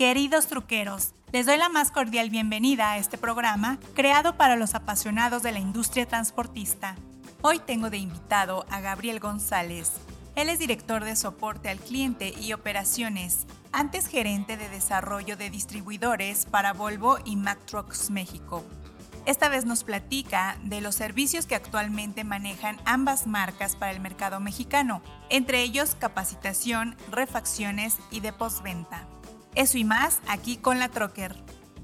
Queridos truqueros, les doy la más cordial bienvenida a este programa creado para los apasionados de la industria transportista. Hoy tengo de invitado a Gabriel González. Él es director de soporte al cliente y operaciones, antes gerente de desarrollo de distribuidores para Volvo y Mack Trucks México. Esta vez nos platica de los servicios que actualmente manejan ambas marcas para el mercado mexicano, entre ellos capacitación, refacciones y de postventa. Eso y más aquí con la Trocker.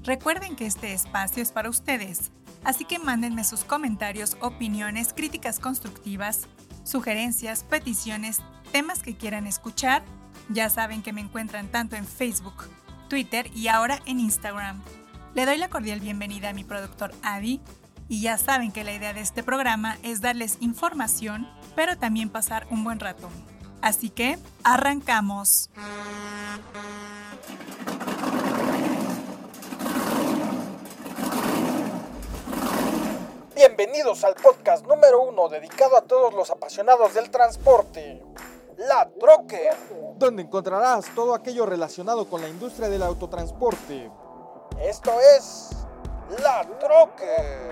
Recuerden que este espacio es para ustedes, así que mándenme sus comentarios, opiniones, críticas constructivas, sugerencias, peticiones, temas que quieran escuchar. Ya saben que me encuentran tanto en Facebook, Twitter y ahora en Instagram. Le doy la cordial bienvenida a mi productor Adi y ya saben que la idea de este programa es darles información, pero también pasar un buen rato. Así que, arrancamos. Bienvenidos al podcast número uno dedicado a todos los apasionados del transporte, La Troque, donde encontrarás todo aquello relacionado con la industria del autotransporte. Esto es La Troque.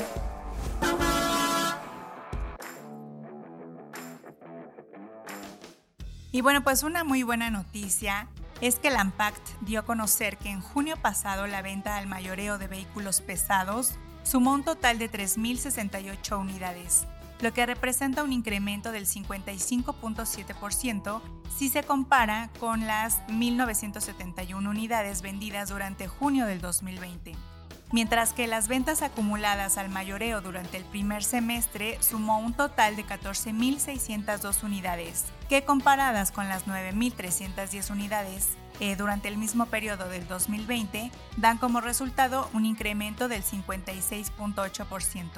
Y bueno, pues una muy buena noticia es que Lampact dio a conocer que en junio pasado la venta al mayoreo de vehículos pesados sumó un total de 3.068 unidades, lo que representa un incremento del 55.7% si se compara con las 1.971 unidades vendidas durante junio del 2020 mientras que las ventas acumuladas al mayoreo durante el primer semestre sumó un total de 14.602 unidades, que comparadas con las 9.310 unidades eh, durante el mismo periodo del 2020, dan como resultado un incremento del 56.8%.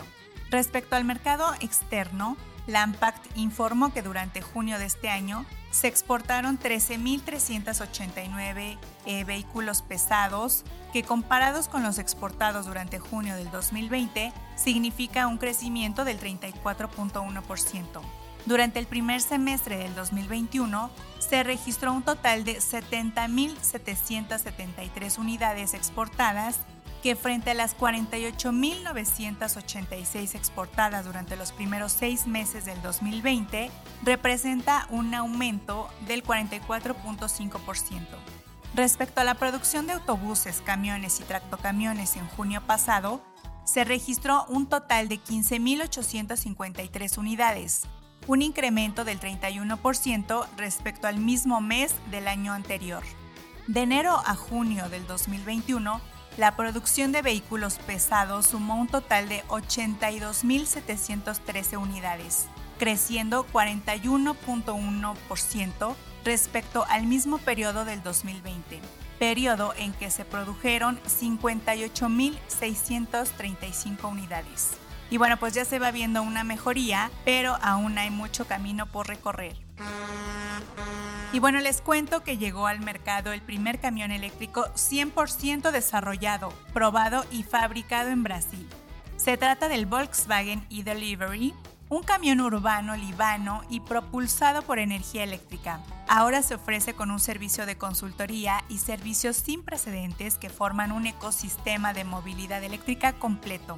Respecto al mercado externo, Lampact informó que durante junio de este año se exportaron 13.389 eh, vehículos pesados, que comparados con los exportados durante junio del 2020 significa un crecimiento del 34.1%. Durante el primer semestre del 2021 se registró un total de 70.773 unidades exportadas que frente a las 48.986 exportadas durante los primeros seis meses del 2020, representa un aumento del 44.5%. Respecto a la producción de autobuses, camiones y tractocamiones en junio pasado, se registró un total de 15.853 unidades, un incremento del 31% respecto al mismo mes del año anterior. De enero a junio del 2021, la producción de vehículos pesados sumó un total de 82.713 unidades, creciendo 41.1% respecto al mismo periodo del 2020, periodo en que se produjeron 58.635 unidades. Y bueno, pues ya se va viendo una mejoría, pero aún hay mucho camino por recorrer. Y bueno, les cuento que llegó al mercado el primer camión eléctrico 100% desarrollado, probado y fabricado en Brasil. Se trata del Volkswagen e-Delivery, un camión urbano libano y propulsado por energía eléctrica. Ahora se ofrece con un servicio de consultoría y servicios sin precedentes que forman un ecosistema de movilidad eléctrica completo.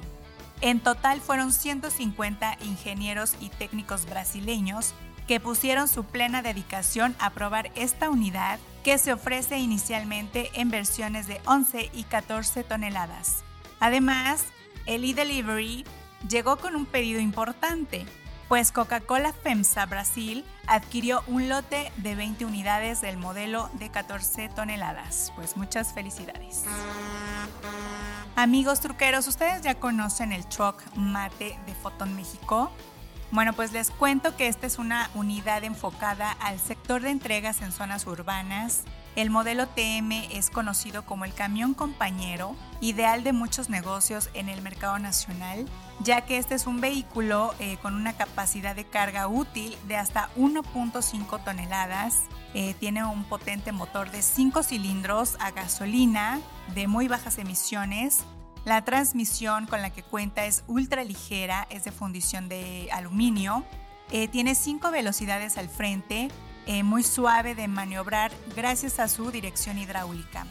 En total fueron 150 ingenieros y técnicos brasileños que pusieron su plena dedicación a probar esta unidad que se ofrece inicialmente en versiones de 11 y 14 toneladas. Además, el e-Delivery llegó con un pedido importante, pues Coca-Cola FEMSA Brasil adquirió un lote de 20 unidades del modelo de 14 toneladas. Pues muchas felicidades. Amigos truqueros, ustedes ya conocen el truck mate de Foton México. Bueno, pues les cuento que esta es una unidad enfocada al sector de entregas en zonas urbanas. El modelo TM es conocido como el camión compañero, ideal de muchos negocios en el mercado nacional, ya que este es un vehículo eh, con una capacidad de carga útil de hasta 1.5 toneladas. Eh, tiene un potente motor de 5 cilindros a gasolina de muy bajas emisiones la transmisión con la que cuenta es ultra ligera, es de fundición de aluminio. Eh, tiene cinco velocidades al frente, eh, muy suave de maniobrar gracias a su dirección hidráulica.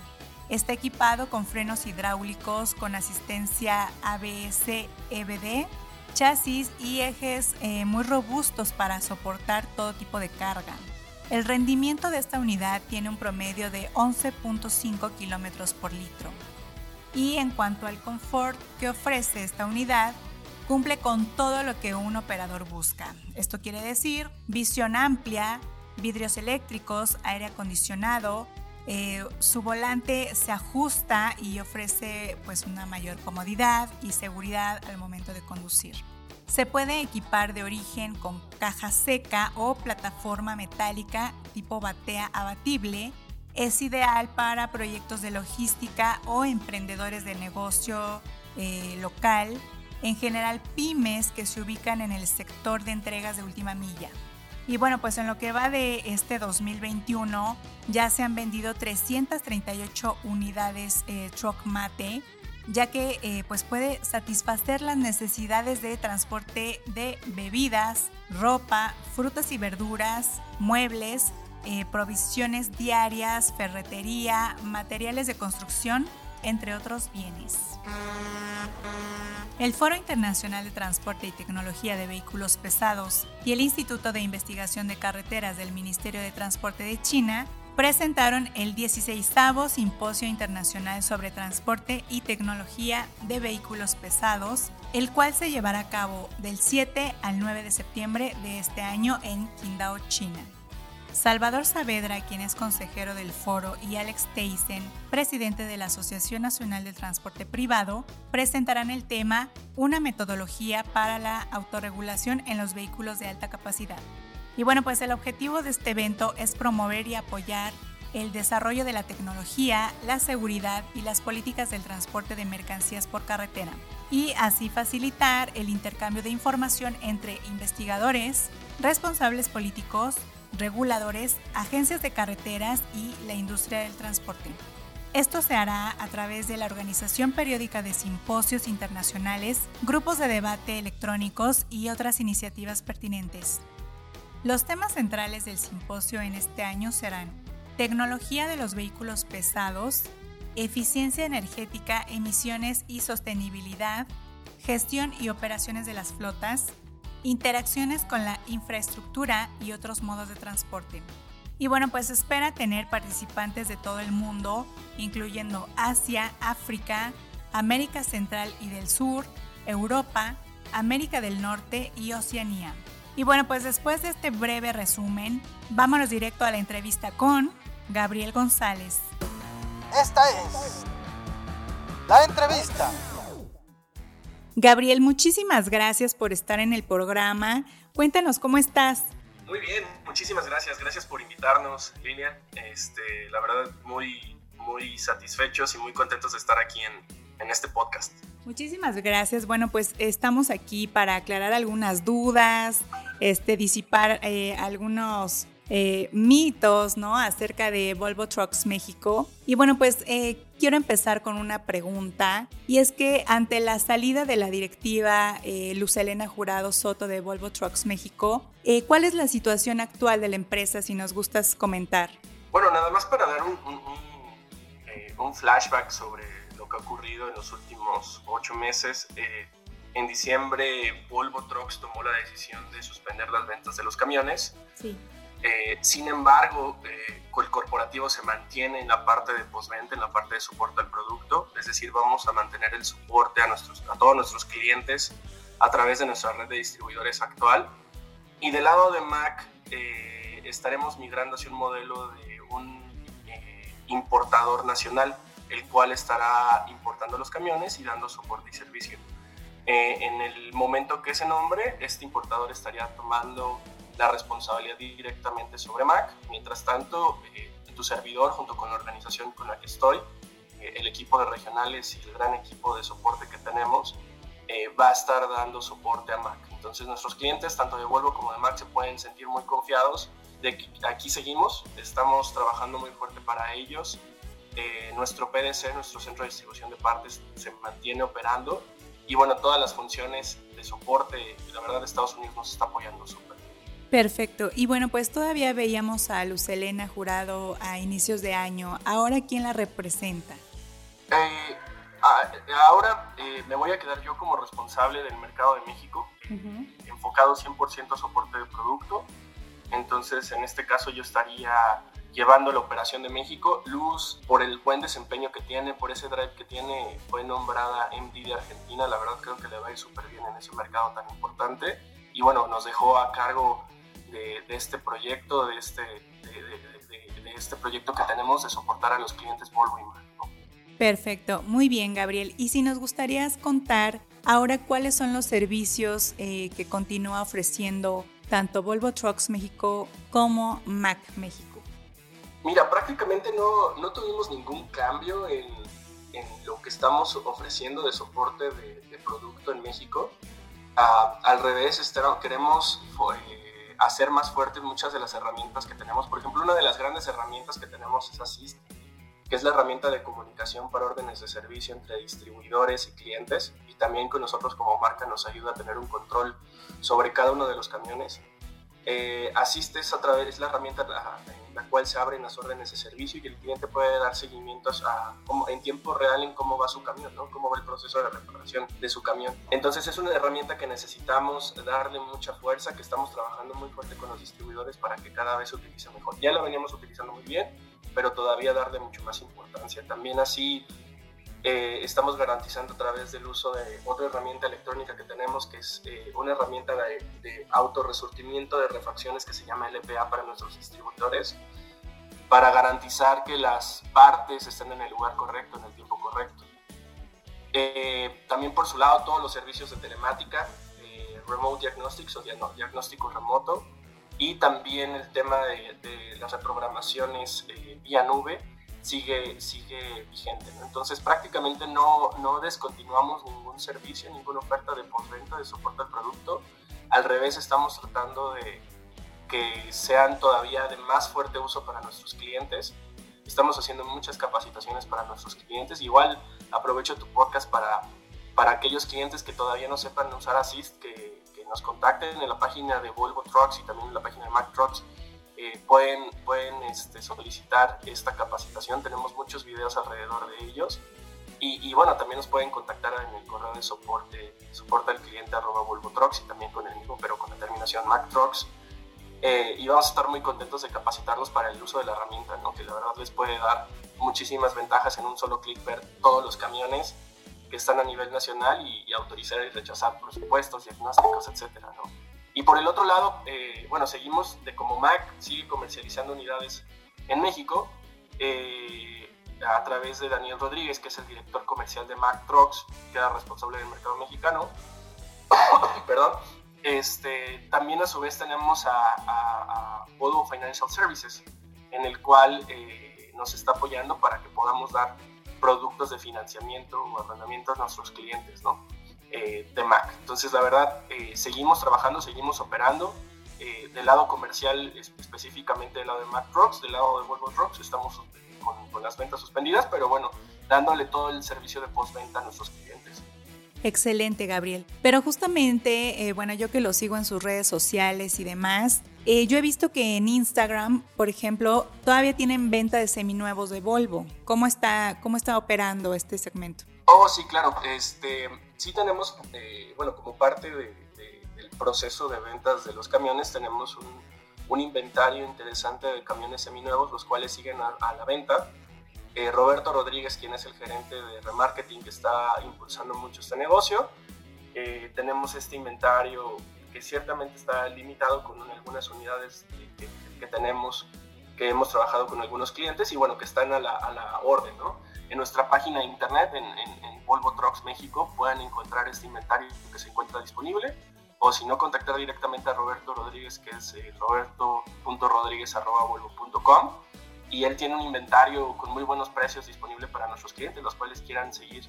Está equipado con frenos hidráulicos con asistencia ABS-EBD, chasis y ejes eh, muy robustos para soportar todo tipo de carga. El rendimiento de esta unidad tiene un promedio de 11.5 km por litro. Y en cuanto al confort que ofrece esta unidad, cumple con todo lo que un operador busca. Esto quiere decir visión amplia, vidrios eléctricos, aire acondicionado, eh, su volante se ajusta y ofrece pues una mayor comodidad y seguridad al momento de conducir. Se puede equipar de origen con caja seca o plataforma metálica tipo batea abatible. Es ideal para proyectos de logística o emprendedores de negocio eh, local, en general pymes que se ubican en el sector de entregas de última milla. Y bueno, pues en lo que va de este 2021 ya se han vendido 338 unidades eh, Truck Mate, ya que eh, pues puede satisfacer las necesidades de transporte de bebidas, ropa, frutas y verduras, muebles, eh, provisiones diarias, ferretería, materiales de construcción, entre otros bienes. El Foro Internacional de Transporte y Tecnología de Vehículos Pesados y el Instituto de Investigación de Carreteras del Ministerio de Transporte de China presentaron el 16 Simposio Internacional sobre Transporte y Tecnología de Vehículos Pesados, el cual se llevará a cabo del 7 al 9 de septiembre de este año en Qingdao, China. Salvador Saavedra, quien es consejero del foro, y Alex Teisen, presidente de la Asociación Nacional del Transporte Privado, presentarán el tema Una metodología para la autorregulación en los vehículos de alta capacidad. Y bueno, pues el objetivo de este evento es promover y apoyar el desarrollo de la tecnología, la seguridad y las políticas del transporte de mercancías por carretera, y así facilitar el intercambio de información entre investigadores, responsables políticos, reguladores, agencias de carreteras y la industria del transporte. Esto se hará a través de la organización periódica de simposios internacionales, grupos de debate electrónicos y otras iniciativas pertinentes. Los temas centrales del simposio en este año serán tecnología de los vehículos pesados, eficiencia energética, emisiones y sostenibilidad, gestión y operaciones de las flotas, interacciones con la infraestructura y otros modos de transporte. Y bueno, pues espera tener participantes de todo el mundo, incluyendo Asia, África, América Central y del Sur, Europa, América del Norte y Oceanía. Y bueno, pues después de este breve resumen, vámonos directo a la entrevista con Gabriel González. Esta es la entrevista. Gabriel, muchísimas gracias por estar en el programa. Cuéntanos cómo estás. Muy bien, muchísimas gracias. Gracias por invitarnos, Línea. Este, la verdad, muy, muy satisfechos y muy contentos de estar aquí en, en este podcast. Muchísimas gracias. Bueno, pues estamos aquí para aclarar algunas dudas, este, disipar eh, algunos eh, mitos, ¿no? Acerca de Volvo Trucks México. Y bueno, pues eh, quiero empezar con una pregunta. Y es que ante la salida de la directiva eh, Luz Elena Jurado Soto de Volvo Trucks México, ¿cuál es la situación actual de la empresa, si nos gustas comentar? Bueno, nada más para dar un, un, flashback sobre lo que ha ocurrido en los últimos ocho meses. en diciembre, Volvo Trucks tomó la decisión de suspender las ventas de los camiones. Sí. Eh, sin embargo, eh, el corporativo se mantiene en la parte de postventa, en la parte de soporte al producto, es decir, vamos a mantener el soporte a, nuestros, a todos nuestros clientes a través de nuestra red de distribuidores actual. Y del lado de Mac, eh, estaremos migrando hacia un modelo de un importador nacional, el cual estará importando los camiones y dando soporte y servicio. en el momento que se nombre, este importador estaría tomando la responsabilidad directamente sobre Mac. Mientras tanto, eh, tu servidor, junto con la organización con la que estoy, eh, el equipo de regionales y el gran equipo de soporte que tenemos, eh, va a estar dando soporte a Mac. Entonces nuestros clientes, tanto de Volvo como de Mac, se pueden sentir muy confiados de que aquí seguimos, estamos trabajando muy fuerte para ellos. nuestro PDC, nuestro centro de distribución de partes, se mantiene operando y bueno, todas las funciones de soporte, la verdad Estados Unidos nos está apoyando Perfecto. Y bueno, pues todavía veíamos a Lucelena Jurado a inicios de año. ¿Ahora quién la representa? Eh, ahora eh, me voy a quedar yo como responsable del mercado de México, enfocado 100% a soporte de producto. Entonces, en este caso yo estaría llevando la operación de México. Luz, por el buen desempeño que tiene, por ese drive que tiene, fue nombrada MD de Argentina. La verdad creo que le va a ir súper bien en ese mercado tan importante. Y bueno, nos dejó a cargo de, este proyecto, de este, de, este proyecto que tenemos de soportar a los clientes Volvo y Mac. Perfecto, muy bien Gabriel. Y si nos gustaría contar ahora cuáles son los servicios eh, que continúa ofreciendo tanto Volvo Trucks México como Mac México. Mira, prácticamente no, no tuvimos ningún cambio en, en, lo que estamos ofreciendo de soporte de, producto en México. Ah, al revés, este, queremos eh, hacer más fuertes muchas de las herramientas que tenemos. Por ejemplo, una de las grandes herramientas que tenemos es Assist, que es la herramienta de comunicación para órdenes de servicio entre distribuidores y clientes. Y también con nosotros como marca nos ayuda a tener un control sobre cada uno de los camiones. Eh, asistes a través, es la herramienta en la cual se abren las órdenes de servicio y el cliente puede dar seguimientos en tiempo real en cómo va su camión, ¿no? cómo va el proceso de reparación de su camión. Entonces es una herramienta que necesitamos darle mucha fuerza, que estamos trabajando muy fuerte con los distribuidores para que cada vez se utilice mejor. Ya la veníamos utilizando muy bien, pero todavía darle mucho más importancia. También así eh, estamos garantizando a través del uso de otra herramienta electrónica que tenemos, que es eh, una herramienta de, de autorresurtimiento de refacciones que se llama LPA para nuestros distribuidores, para garantizar que las partes estén en el lugar correcto, en el tiempo correcto. Eh, también por su lado todos los servicios de telemática, remote diagnostics o diagnóstico remoto, y también el tema de, de las reprogramaciones vía nube, sigue, sigue vigente. Entonces prácticamente no, no descontinuamos ningún servicio, ninguna oferta de postventa de soporte al producto. Al revés, estamos tratando de que sean todavía de más fuerte uso para nuestros clientes. Estamos haciendo muchas capacitaciones para nuestros clientes. Igual aprovecho tu podcast para, para aquellos clientes que todavía no sepan usar Assist, que, que nos contacten en la página de Volvo Trucks y también en la página de Mac Trucks eh, pueden, pueden este, solicitar esta capacitación. Tenemos muchos videos alrededor de ellos. Y, bueno, también nos pueden contactar en el correo de soporte, soporte al cliente arroba Volvo Trucks y también con el mismo, pero con la terminación Mac Trucks. Eh, y vamos a estar muy contentos de capacitarlos para el uso de la herramienta, ¿no? que la verdad les puede dar muchísimas ventajas en un solo clic ver todos los camiones que están a nivel nacional y, y autorizar y rechazar presupuestos, diagnósticos, etcétera, ¿no? Y por el otro lado, eh, bueno, seguimos de como Mac, sigue comercializando unidades en México eh, a través de Daniel Rodríguez, que es el director comercial de Mac Trucks, que era responsable del mercado mexicano. Perdón. Este, también a su vez tenemos a, a, Financial Services, en el cual eh, nos está apoyando para que podamos dar productos de financiamiento o arrendamiento a nuestros clientes, ¿no? Eh, de Mac. Entonces, la verdad, eh, seguimos trabajando, seguimos operando. Eh, del lado comercial, específicamente del lado de Mac Trucks, del lado de Volvo Trucks, estamos con, las ventas suspendidas, pero bueno, dándole todo el servicio de postventa a nuestros clientes. Excelente, Gabriel. Pero justamente, bueno, yo que lo sigo en sus redes sociales y demás, yo he visto que en Instagram, por ejemplo, todavía tienen venta de seminuevos de Volvo. ¿Cómo está, cómo está operando este segmento? Oh, sí, claro. Este, sí tenemos, eh, bueno, como parte del proceso de ventas de los camiones, tenemos un, inventario interesante de camiones seminuevos, los cuales siguen a, la venta. Eh, Roberto Rodríguez, quien es el gerente de remarketing que está impulsando mucho este negocio. Eh, tenemos este inventario que ciertamente está limitado con algunas unidades que, que, tenemos, que hemos trabajado con algunos clientes y bueno, que están a la, a la orden, ¿no? En nuestra página de internet, en, Volvo Trucks México, puedan encontrar este inventario que se encuentra disponible. O si no, contactar directamente a Roberto Rodríguez, que es eh, roberto.rodríguez.volvo.com. Y él tiene un inventario con muy buenos precios disponible para nuestros clientes, los cuales quieran seguir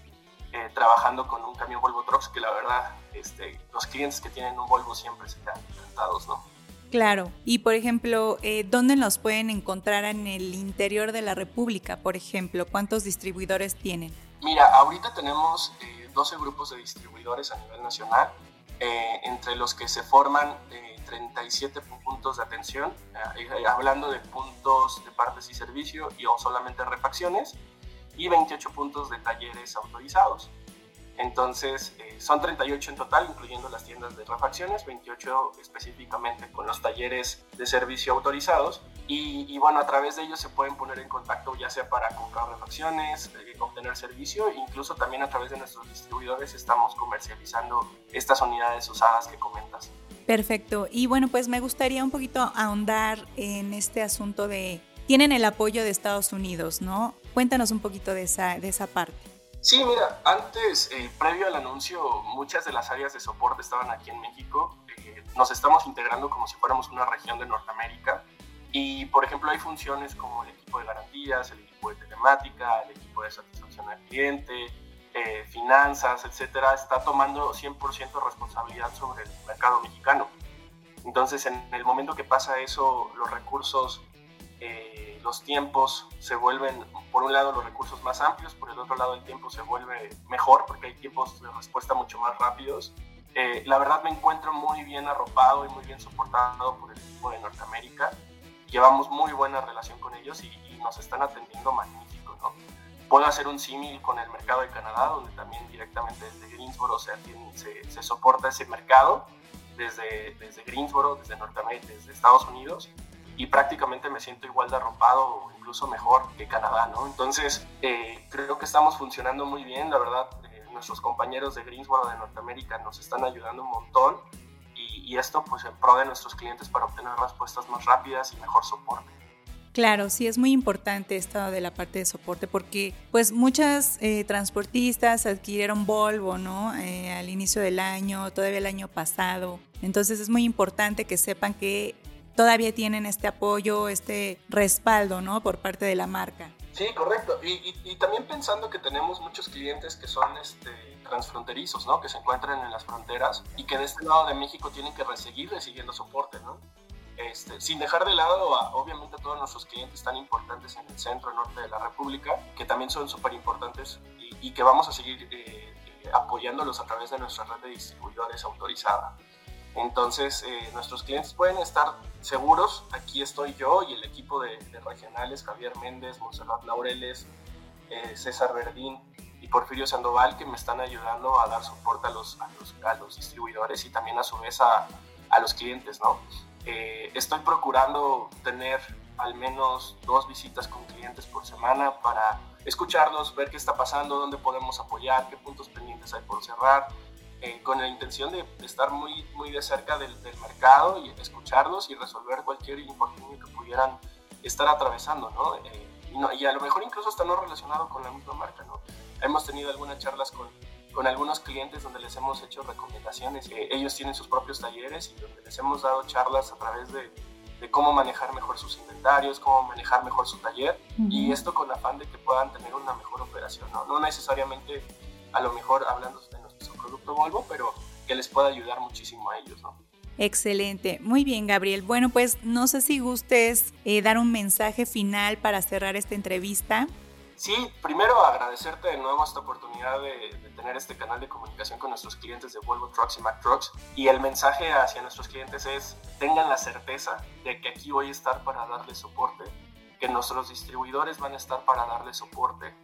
eh, trabajando con un camión Volvo Trucks, que la verdad, este, los clientes que tienen un Volvo siempre se quedan encantados, ¿no? Claro, y por ejemplo, eh, ¿dónde nos pueden encontrar en el interior de la República, por ejemplo? ¿Cuántos distribuidores tienen? Mira, ahorita tenemos 12 eh, grupos de distribuidores a nivel nacional, eh, entre los que se forman 37 puntos de atención, eh, hablando de puntos de partes y servicio y o solamente refacciones, y 28 puntos de talleres autorizados. Entonces, eh, son 38 en total, incluyendo las tiendas de refacciones, 28 específicamente con los talleres de servicio autorizados. Y, bueno, a través de ellos se pueden poner en contacto ya sea para comprar refacciones, eh, obtener servicio, incluso también a través de nuestros distribuidores estamos comercializando estas unidades usadas que comentas. Perfecto. Y bueno, pues me gustaría un poquito ahondar en este asunto de, tienen el apoyo de Estados Unidos, ¿no? Cuéntanos un poquito de esa parte. Sí, mira, antes, eh, previo al anuncio, muchas de las áreas de soporte estaban aquí en México. Eh, nos estamos integrando como si fuéramos una región de Norteamérica. Y, por ejemplo, hay funciones como el equipo de garantías, el equipo de telemática, el equipo de satisfacción al cliente, eh, finanzas, etcétera, está tomando 100% responsabilidad sobre el mercado mexicano. Entonces, en el momento que pasa eso, los recursos, eh, los tiempos se vuelven, por un lado, los recursos más amplios, por el otro lado, el tiempo se vuelve mejor porque hay tiempos de respuesta mucho más rápidos. Eh, la verdad me encuentro muy bien arropado y muy bien soportado por el equipo de Norteamérica. Llevamos muy buena relación con ellos y, nos están atendiendo magnífico, ¿no? Puedo hacer un símil con el mercado de Canadá, donde también directamente desde Greensboro se, se, soporta ese mercado, desde, desde Greensboro, desde Norteamérica, desde Estados Unidos, y prácticamente me siento igual de arropado o incluso mejor que Canadá, ¿no? Entonces, eh, creo que estamos funcionando muy bien, la verdad, eh, nuestros compañeros de Greensboro de Norteamérica nos están ayudando un montón y, y esto pues en pro de nuestros clientes para obtener respuestas más rápidas y mejor soporte. Claro, sí es muy importante esto de la parte de soporte porque pues muchas eh, transportistas adquirieron Volvo, ¿no? Eh, al inicio del año, todavía el año pasado. Entonces es muy importante que sepan que todavía tienen este apoyo, este respaldo, ¿no? Por parte de la marca. Sí, correcto. Y, también pensando que tenemos muchos clientes que son este, transfronterizos, ¿no? Que se encuentran en las fronteras y que de este lado de México tienen que seguir recibiendo soporte, ¿no? Este, sin dejar de lado, a, obviamente, a todos nuestros clientes tan importantes en el centro norte de la República, que también son súper importantes y, que vamos a seguir eh, eh, apoyándolos a través de nuestra red de distribuidores autorizada. Entonces, eh, nuestros clientes pueden estar seguros. Aquí estoy yo y el equipo de, regionales, Javier Méndez, Monserrat Laureles, César Verdín y Porfirio Sandoval, que me están ayudando a dar soporte a los, a los, distribuidores y también a su vez a, a los clientes, ¿no? Eh, estoy procurando tener al menos dos visitas con clientes por semana para escucharlos, ver qué está pasando, dónde podemos apoyar, qué puntos pendientes hay por cerrar, eh, con la intención de estar muy, muy de cerca del, mercado y escucharlos y resolver cualquier infortunio que pudieran estar atravesando, ¿no? Eh, y, a lo mejor incluso está no relacionado con la misma marca, ¿no? Hemos tenido algunas charlas con con algunos clientes donde les hemos hecho recomendaciones. ellos tienen sus propios talleres y donde les hemos dado charlas a través de, de cómo manejar mejor sus inventarios, cómo manejar mejor su taller y esto con afán de que puedan tener una mejor operación. ¿no? no necesariamente a lo mejor hablando de nuestro producto Volvo, pero que les pueda ayudar muchísimo a ellos. ¿no? Excelente, muy bien Gabriel. Bueno, pues no sé si gustes eh, dar un mensaje final para cerrar esta entrevista. Sí, primero agradecerte de nuevo esta oportunidad de, tener este canal de comunicación con nuestros clientes de Volvo Trucks y Mack Trucks. Y el mensaje hacia nuestros clientes es, tengan la certeza de que aquí voy a estar para darles soporte, que nuestros distribuidores van a estar para darles soporte.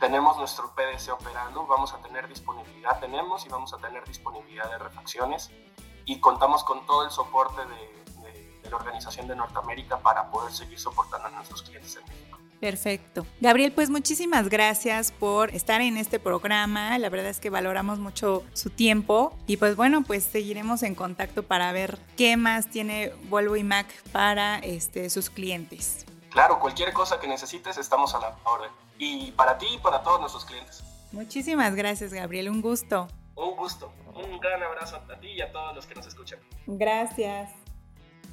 Tenemos nuestro PDC operando, vamos a tener disponibilidad, tenemos y vamos a tener disponibilidad de refacciones y contamos con todo el soporte de, de la Organización de Norteamérica para poder seguir soportando a nuestros clientes en México. Perfecto. Gabriel, pues muchísimas gracias por estar en este programa. La verdad es que valoramos mucho su tiempo y pues bueno, pues seguiremos en contacto para ver qué más tiene Volvo y Mac para este, sus clientes. Claro, cualquier cosa que necesites estamos a la orden. Y para ti y para todos nuestros clientes. Muchísimas gracias, Gabriel. Un gusto. Un gusto. Un gran abrazo a ti y a todos los que nos escuchan. Gracias.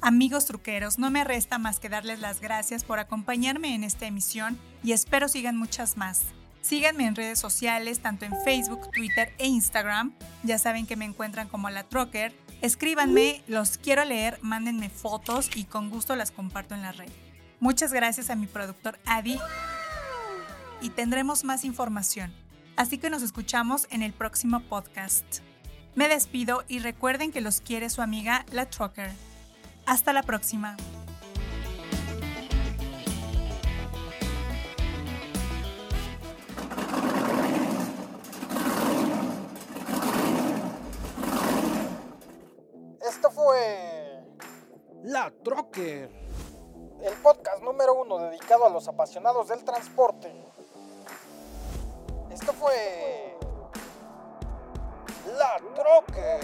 Amigos truqueros, no me resta más que darles las gracias por acompañarme en esta emisión y espero sigan muchas más. Síganme en redes sociales, tanto en Facebook, Twitter e Instagram. Ya saben que me encuentran como la Trocker. Escríbanme, los quiero leer, mándenme fotos y con gusto las comparto en la red. Muchas gracias a mi productor Adi y tendremos más información. Así que nos escuchamos en el próximo podcast. Me despido y recuerden que los quiere su amiga La Trucker. Hasta la próxima. Esto fue La Trucker, el podcast número uno dedicado a los apasionados del transporte. Esto fue La Troque.